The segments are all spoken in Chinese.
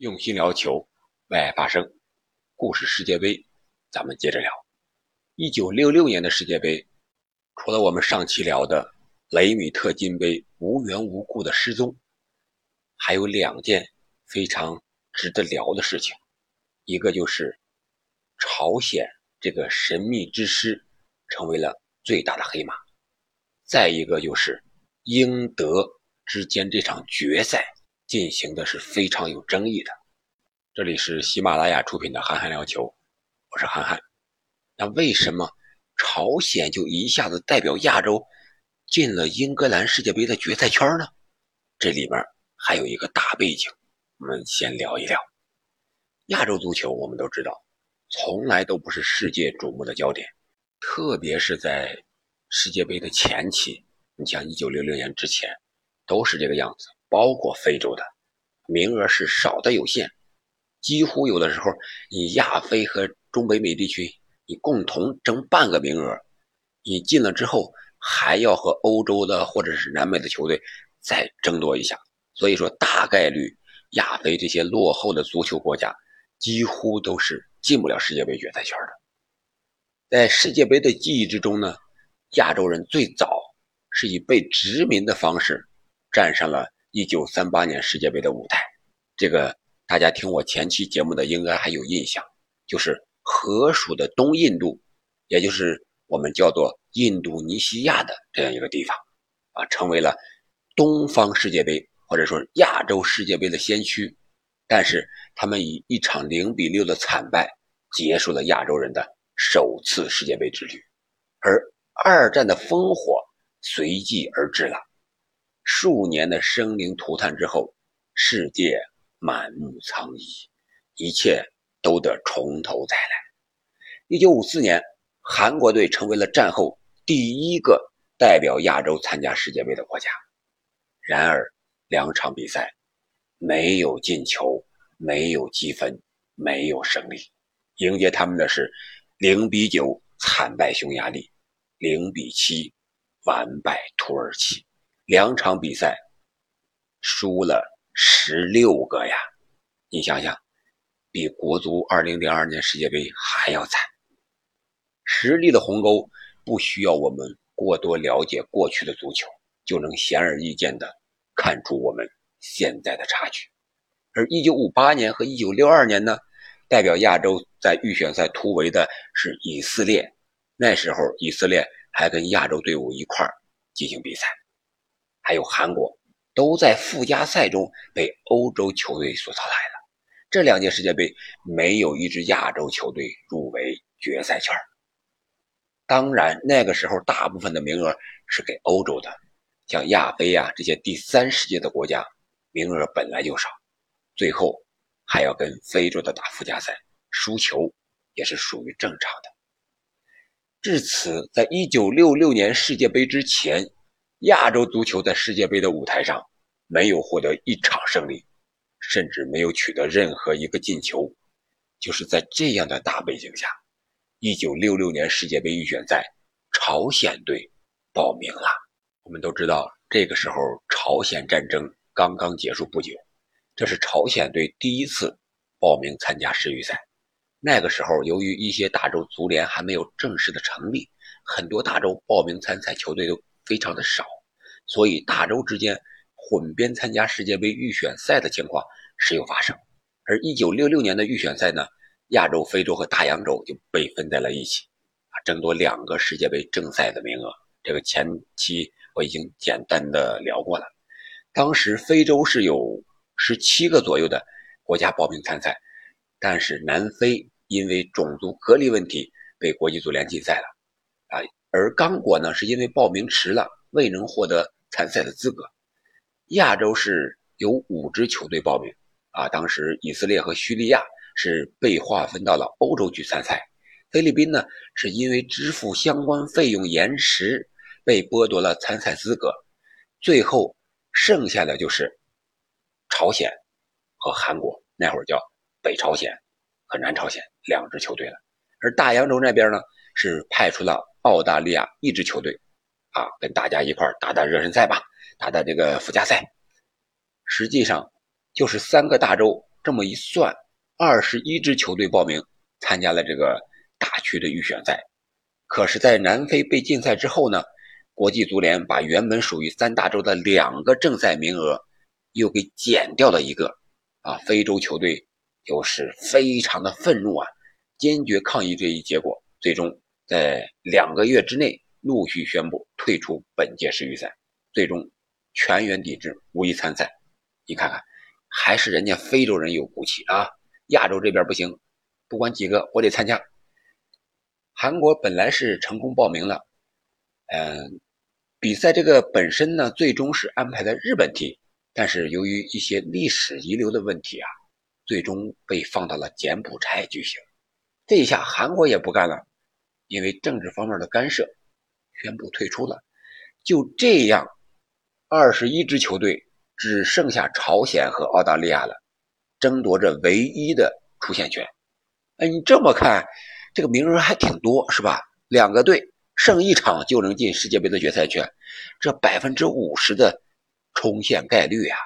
用心聊球，为爱发声。故事世界杯，咱们接着聊。一九六六年的世界杯，除了我们上期聊的雷米特金杯无缘无故的失踪，还有两件非常值得聊的事情。一个就是朝鲜这个神秘之师成为了最大的黑马，再一个就是英德之间这场决赛。进行的是非常有争议的。这里是喜马拉雅出品的《韩寒聊球》，我是韩寒。那为什么朝鲜就一下子代表亚洲进了英格兰世界杯的决赛圈呢？这里面还有一个大背景，我们先聊一聊。亚洲足球，我们都知道，从来都不是世界瞩目的焦点，特别是在世界杯的前期，你像一九六六年之前，都是这个样子。包括非洲的名额是少的有限，几乎有的时候你亚非和中北美地区你共同争半个名额，你进了之后还要和欧洲的或者是南美的球队再争夺一下，所以说大概率亚非这些落后的足球国家几乎都是进不了世界杯决赛圈的。在世界杯的记忆之中呢，亚洲人最早是以被殖民的方式站上了。一九三八年世界杯的舞台，这个大家听我前期节目的应该还有印象，就是河属的东印度，也就是我们叫做印度尼西亚的这样一个地方，啊，成为了东方世界杯或者说亚洲世界杯的先驱。但是他们以一场零比六的惨败结束了亚洲人的首次世界杯之旅，而二战的烽火随即而至了。数年的生灵涂炭之后，世界满目苍夷，一切都得从头再来。一九五四年，韩国队成为了战后第一个代表亚洲参加世界杯的国家。然而，两场比赛没有进球，没有积分，没有胜利。迎接他们的是零比九惨败匈牙利，零比七完败土耳其。两场比赛输了十六个呀！你想想，比国足二零零二年世界杯还要惨。实力的鸿沟不需要我们过多了解过去的足球，就能显而易见的看出我们现在的差距。而一九五八年和一九六二年呢，代表亚洲在预选赛突围的是以色列，那时候以色列还跟亚洲队伍一块儿进行比赛。还有韩国，都在附加赛中被欧洲球队所淘汰了。这两届世界杯没有一支亚洲球队入围决赛圈。当然，那个时候大部分的名额是给欧洲的，像亚非啊这些第三世界的国家，名额本来就少，最后还要跟非洲的打附加赛，输球也是属于正常的。至此，在一九六六年世界杯之前。亚洲足球在世界杯的舞台上没有获得一场胜利，甚至没有取得任何一个进球。就是在这样的大背景下，1966年世界杯预选赛，朝鲜队报名了。我们都知道，这个时候朝鲜战争刚刚结束不久，这是朝鲜队第一次报名参加世预赛。那个时候，由于一些大洲足联还没有正式的成立，很多大洲报名参赛球队都。非常的少，所以大洲之间混编参加世界杯预选赛的情况时有发生。而一九六六年的预选赛呢，亚洲、非洲和大洋洲就被分在了一起，啊，争夺两个世界杯正赛的名额。这个前期我已经简单的聊过了。当时非洲是有十七个左右的国家报名参赛，但是南非因为种族隔离问题被国际足联禁赛了，啊。而刚果呢，是因为报名迟了，未能获得参赛的资格。亚洲是有五支球队报名，啊，当时以色列和叙利亚是被划分到了欧洲去参赛。菲律宾呢，是因为支付相关费用延迟，被剥夺了参赛资格。最后剩下的就是朝鲜和韩国，那会儿叫北朝鲜和南朝鲜两支球队了。而大洋洲那边呢，是派出了。澳大利亚一支球队，啊，跟大家一块打打热身赛吧，打打这个附加赛。实际上，就是三个大洲这么一算，二十一支球队报名参加了这个大区的预选赛。可是，在南非被禁赛之后呢，国际足联把原本属于三大洲的两个正赛名额又给减掉了一个。啊，非洲球队就是非常的愤怒啊，坚决抗议这一结果，最终在两个月之内陆续宣布退出本届世预赛，最终全员抵制，无一参赛。你看看，还是人家非洲人有骨气啊！亚洲这边不行，不管几个，我得参加。韩国本来是成功报名了，嗯，比赛这个本身呢，最终是安排在日本踢。但是由于一些历史遗留的问题啊，最终被放到了柬埔寨举行。这一下韩国也不干了，因为政治方面的干涉，宣布退出了。就这样，二十一支球队只剩下朝鲜和澳大利亚了，争夺着唯一的出线权。哎，你这么看，这个名额还挺多，是吧？两个队胜一场就能进世界杯的决赛圈，这百分之五十的。冲线概率呀，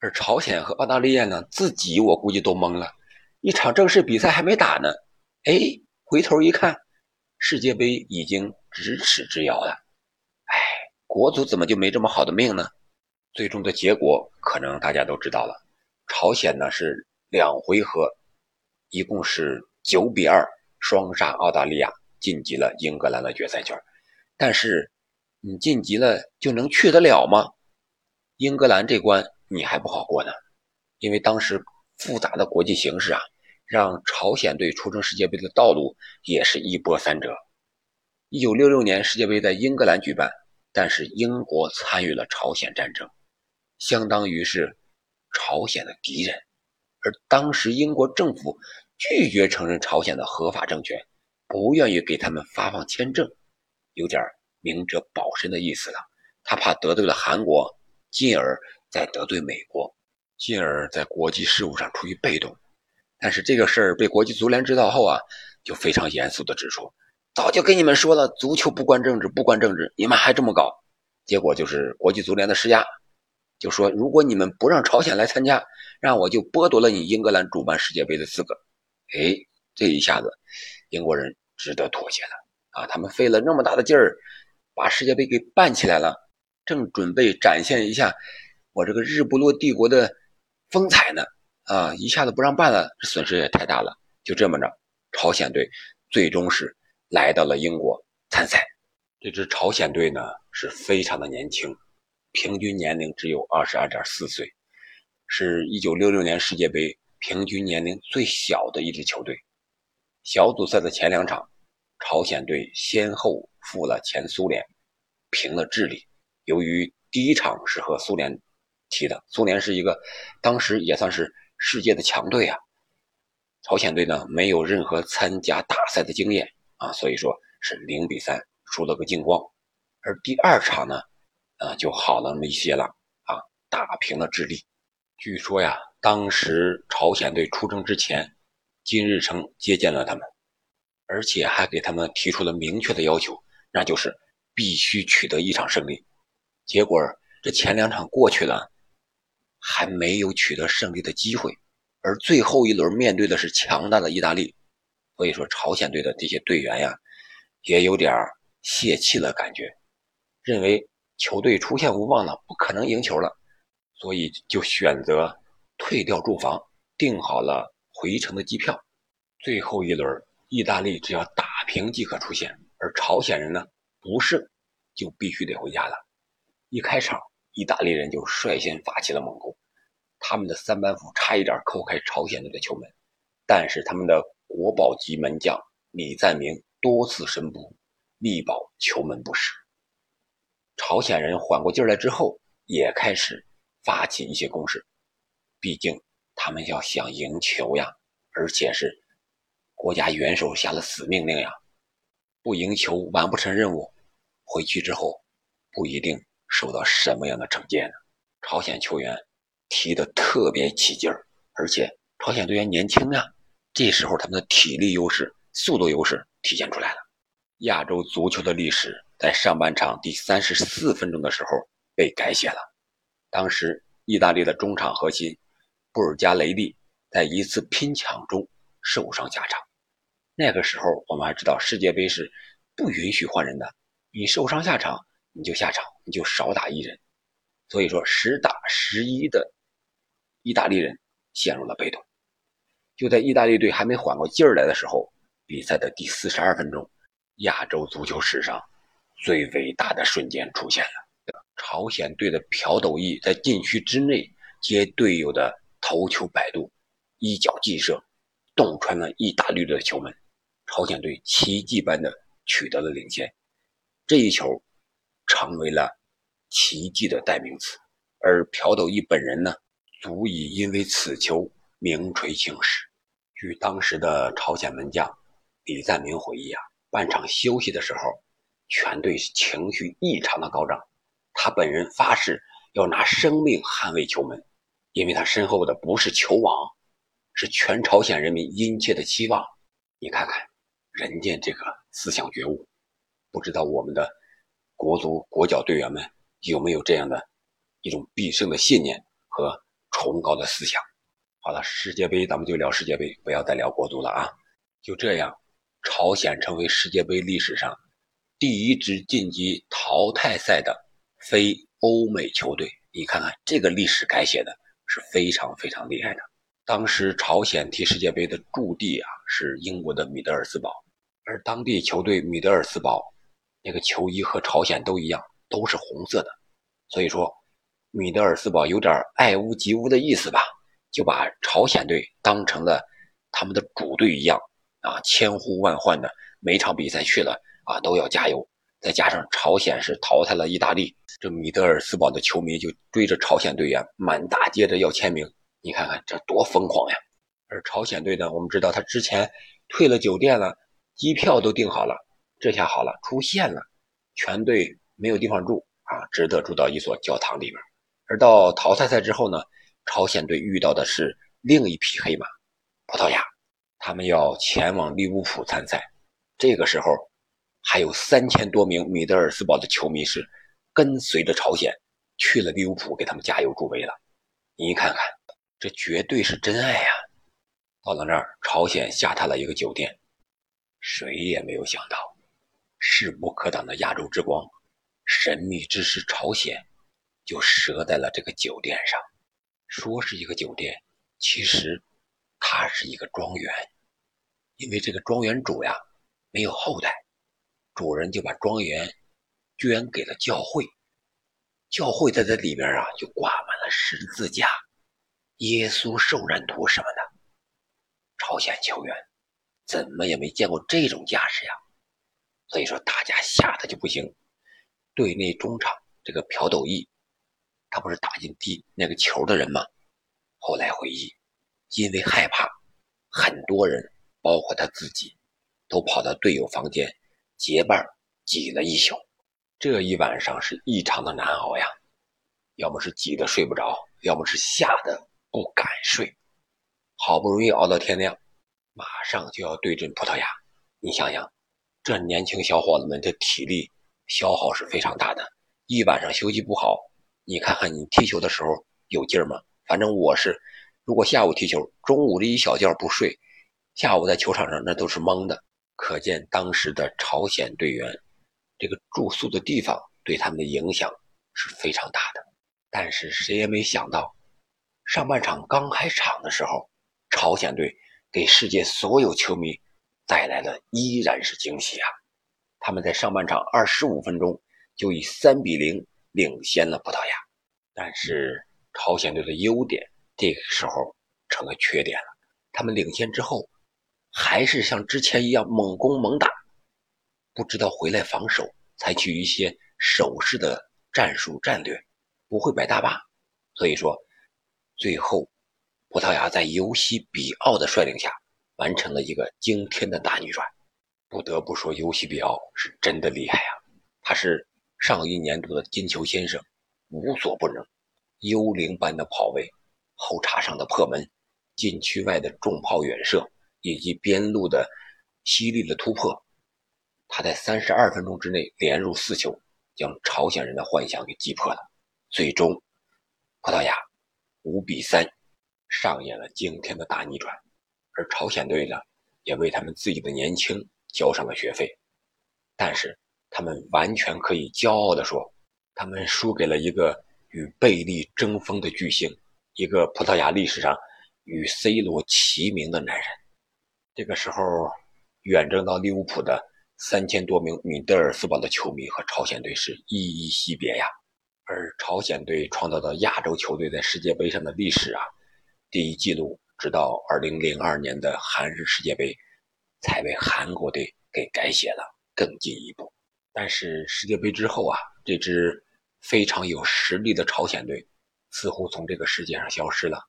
而朝鲜和澳大利亚呢，自己我估计都懵了，一场正式比赛还没打呢，哎，回头一看，世界杯已经咫尺之遥了，哎，国足怎么就没这么好的命呢？最终的结果可能大家都知道了，朝鲜呢是两回合，一共是九比二双杀澳大利亚，晋级了英格兰的决赛圈，但是你晋级了就能去得了吗？英格兰这关你还不好过呢，因为当时复杂的国际形势啊，让朝鲜队出征世界杯的道路也是一波三折。一九六六年世界杯在英格兰举办，但是英国参与了朝鲜战争，相当于是朝鲜的敌人，而当时英国政府拒绝承认朝鲜的合法政权，不愿意给他们发放签证，有点明哲保身的意思了，他怕得罪了韩国。进而再得罪美国，进而在国际事务上处于被动。但是这个事儿被国际足联知道后啊，就非常严肃地指出：早就跟你们说了，足球不关政治，不关政治，你们还这么搞。结果就是国际足联的施压，就说如果你们不让朝鲜来参加，让我就剥夺了你英格兰主办世界杯的资格。哎，这一下子，英国人只得妥协了啊！他们费了那么大的劲儿，把世界杯给办起来了。正准备展现一下我这个日不落帝国的风采呢，啊，一下子不让办了，这损失也太大了。就这么着，朝鲜队最终是来到了英国参赛。这支朝鲜队呢是非常的年轻，平均年龄只有二十二点四岁，是一九六六年世界杯平均年龄最小的一支球队。小组赛的前两场，朝鲜队先后负了前苏联，平了智利。由于第一场是和苏联踢的，苏联是一个当时也算是世界的强队啊。朝鲜队呢没有任何参加大赛的经验啊，所以说是零比三输了个精光。而第二场呢，啊就好了那么一些了啊，打平了智利。据说呀，当时朝鲜队出征之前，金日成接见了他们，而且还给他们提出了明确的要求，那就是必须取得一场胜利。结果这前两场过去了，还没有取得胜利的机会，而最后一轮面对的是强大的意大利，所以说朝鲜队的这些队员呀，也有点泄气了感觉，认为球队出现无望了，不可能赢球了，所以就选择退掉住房，订好了回程的机票。最后一轮，意大利只要打平即可出线，而朝鲜人呢不胜就必须得回家了。一开场，意大利人就率先发起了猛攻，他们的三板斧差一点扣开朝鲜队的球门，但是他们的国宝级门将李赞明多次神扑，力保球门不失。朝鲜人缓过劲来之后，也开始发起一些攻势，毕竟他们要想赢球呀，而且是国家元首下了死命令呀，不赢球完不成任务，回去之后不一定。受到什么样的惩戒呢？朝鲜球员踢得特别起劲儿，而且朝鲜队员年轻啊，这时候他们的体力优势、速度优势体现出来了。亚洲足球的历史在上半场第三十四分钟的时候被改写了。当时意大利的中场核心布尔加雷利在一次拼抢中受伤下场。那个时候我们还知道世界杯是不允许换人的，你受伤下场你就下场，你就少打一人。所以说十打十一的意大利人陷入了被动。就在意大利队还没缓过劲儿来的时候，比赛的第四十二分钟，亚洲足球史上最伟大的瞬间出现了。朝鲜队的朴斗义在禁区之内接队友的头球摆渡，一脚劲射，洞穿了意大利队的球门，朝鲜队奇迹般的取得了领先。这一球成为了奇迹的代名词，而朴斗一本人呢，足以因为此球名垂青史。据当时的朝鲜门将李赞明回忆啊，半场休息的时候，全队情绪异常的高涨。他本人发誓要拿生命捍卫球门，因为他身后的不是球王，是全朝鲜人民殷切的期望。你看看，人家这个思想觉悟，不知道我们的国足国脚队员们有没有这样的一种必胜的信念和崇高的思想？好了，世界杯咱们就聊世界杯，不要再聊国足了啊！就这样，朝鲜成为世界杯历史上第一支晋级淘汰赛的。非欧美球队，你看看这个历史改写的是非常非常厉害的。当时朝鲜踢世界杯的驻地啊是英国的米德尔斯堡，而当地球队米德尔斯堡那个球衣和朝鲜都一样，都是红色的。所以说，米德尔斯堡有点爱屋及乌的意思吧，就把朝鲜队当成了他们的主队一样啊，千呼万唤的，每场比赛去了啊都要加油。再加上朝鲜是淘汰了意大利，这米德尔斯堡的球迷就追着朝鲜队员满大街的要签名，你看看这多疯狂呀！而朝鲜队呢，我们知道他之前退了酒店了，机票都订好了，这下好了，出现了，全队没有地方住啊，只得住到一所教堂里边。而到淘汰赛之后呢，朝鲜队遇到的是另一匹黑马——葡萄牙，他们要前往利物浦参赛，这个时候。还有三千多名米德尔斯堡的球迷是跟随着朝鲜去了利物浦，给他们加油助威了。你看看，这绝对是真爱呀！到了那儿，朝鲜下榻了一个酒店，谁也没有想到，势不可挡的亚洲之光，神秘之师朝鲜就折在了这个酒店上。说是一个酒店，其实它是一个庄园，因为这个庄园主呀没有后代。主人就把庄园捐给了教会，教会在这里边啊就挂满了十字架、耶稣受难图什么的。朝鲜球员怎么也没见过这种架势呀，所以说大家吓得就不行。队内中场这个朴斗义，他不是打进第那个球的人吗？后来回忆，因为害怕，很多人包括他自己，都跑到队友房间。结伴挤了一宿，这一晚上是异常的难熬呀。要么是挤得睡不着，要么是吓得不敢睡。好不容易熬到天亮，马上就要对阵葡萄牙。你想想，这年轻小伙子们的体力消耗是非常大的。一晚上休息不好，你看看你踢球的时候有劲儿吗？反正我是，如果下午踢球，中午这一小觉不睡，下午在球场上那都是懵的。可见当时的朝鲜队员，这个住宿的地方对他们的影响是非常大的。但是谁也没想到，上半场刚开场的时候，朝鲜队给世界所有球迷带来的依然是惊喜啊！他们在上半场二十五分钟就以三比零领先了葡萄牙。但是朝鲜队的优点这个时候成了缺点了，他们领先之后。还是像之前一样猛攻猛打，不知道回来防守，采取一些守势的战术战略，不会摆大巴。所以说，最后葡萄牙在尤西比奥的率领下，完成了一个惊天的大逆转。不得不说，尤西比奥是真的厉害啊！他是上一年度的金球先生，无所不能，幽灵般的跑位，后插上的破门，禁区外的重炮远射。以及边路的犀利的突破，他在三十二分钟之内连入四球，将朝鲜人的幻想给击破了。最终，葡萄牙五比三上演了惊天的大逆转，而朝鲜队呢，也为他们自己的年轻交上了学费。但是，他们完全可以骄傲地说，他们输给了一个与贝利争锋的巨星，一个葡萄牙历史上与 C 罗齐名的男人。这个时候，远征到利物浦的三千多名米德尔斯堡的球迷和朝鲜队是依依惜别呀。而朝鲜队创造的亚洲球队在世界杯上的历史啊，第一纪录直到二零零二年的韩日世界杯，才被韩国队给改写了更进一步。但是世界杯之后啊，这支非常有实力的朝鲜队似乎从这个世界上消失了，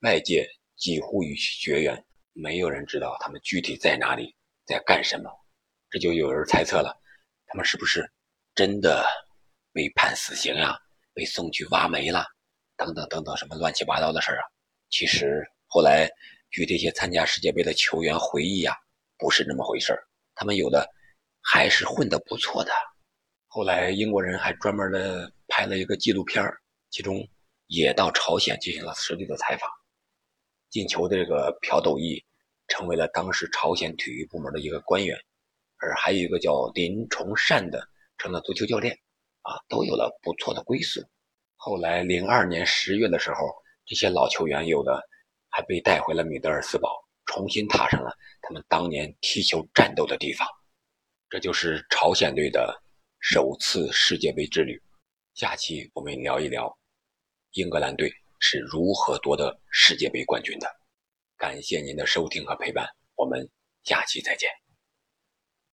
外界几乎与其绝缘，没有人知道他们具体在哪里，在干什么。这就有人猜测了，他们是不是真的被判死刑呀？被送去挖煤了？等等等等，什么乱七八糟的事儿啊？其实后来据这些参加世界杯的球员回忆啊，不是那么回事，他们有的。还是混得不错的。后来英国人还专门的拍了一个纪录片其中也到朝鲜进行了实地的采访。进球的这个朴斗义成为了当时朝鲜体育部门的一个官员，而还有一个叫林崇善的成了足球教练，啊，都有了不错的归宿。后来零二年十月的时候，这些老球员有的还被带回了米德尔斯堡，重新踏上了他们当年踢球战斗的地方。这就是朝鲜队的首次世界杯之旅。下期我们聊一聊英格兰队是如何夺得世界杯冠军的。感谢您的收听和陪伴，我们下期再见。